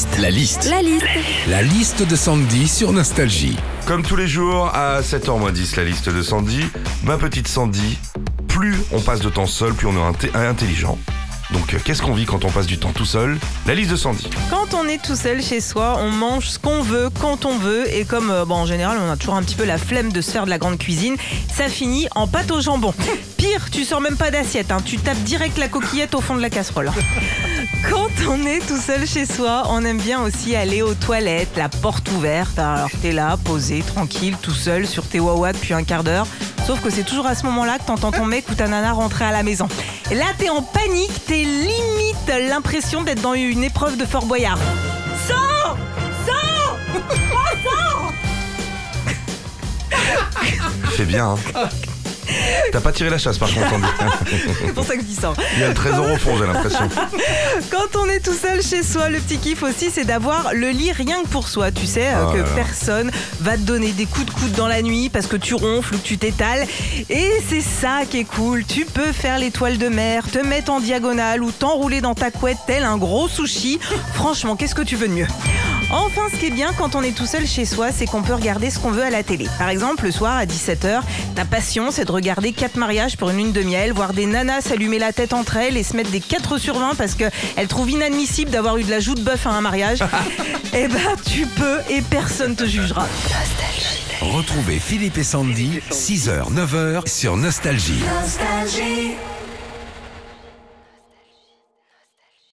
liste. La liste. La liste. La liste de Sandy sur Nostalgie. Comme tous les jours, à 7h10, la liste de Sandy. Ma petite Sandy, plus on passe de temps seul, plus on est intelligent. Donc, euh, qu'est-ce qu'on vit quand on passe du temps tout seul La liste de Sandy. Quand on est tout seul chez soi, on mange ce qu'on veut, quand on veut, et comme euh, bon, en général on a toujours un petit peu la flemme de se faire de la grande cuisine, ça finit en pâte au jambon. Pire, tu sors même pas d'assiette, hein, tu tapes direct la coquillette au fond de la casserole. Quand on est tout seul chez soi, on aime bien aussi aller aux toilettes, la porte ouverte. Alors t'es là, posé, tranquille, tout seul sur tes wawa depuis un quart d'heure. Sauf que c'est toujours à ce moment-là que t'entends ton mec ou ta nana rentrer à la maison. Et là, t'es en panique, t'es limite l'impression d'être dans une épreuve de Fort Boyard. Sors Sors Fais bien, hein T'as pas tiré la chasse par contre. C'est pour ça que je dis ça. Il y a le trésor au fond, j'ai l'impression. Quand on est tout seul chez soi, le petit kiff aussi, c'est d'avoir le lit rien que pour soi. Tu sais euh, Oh que là. personne va te donner des coups de coude dans la nuit parce que tu ronfles ou que tu t'étales. Et c'est ça qui est cool. Tu peux faire l'étoile de mer, te mettre en diagonale ou t'enrouler dans ta couette tel un gros sushi. Franchement, qu'est-ce que tu veux de mieux? Enfin, ce qui est bien quand on est tout seul chez soi, c'est qu'on peut regarder ce qu'on veut à la télé. Par exemple, le soir à 17h, ta passion, c'est de regarder quatre mariages pour une lune de miel, voir des nanas s'allumer la tête entre elles et se mettre des 4 sur 20 parce qu'elles trouvent inadmissible d'avoir eu de la joue de bœuf à un mariage. eh ben, tu peux et personne te jugera. Retrouvez Philippe et Sandy, 6h, 9h sur Nostalgie. Nostalgie.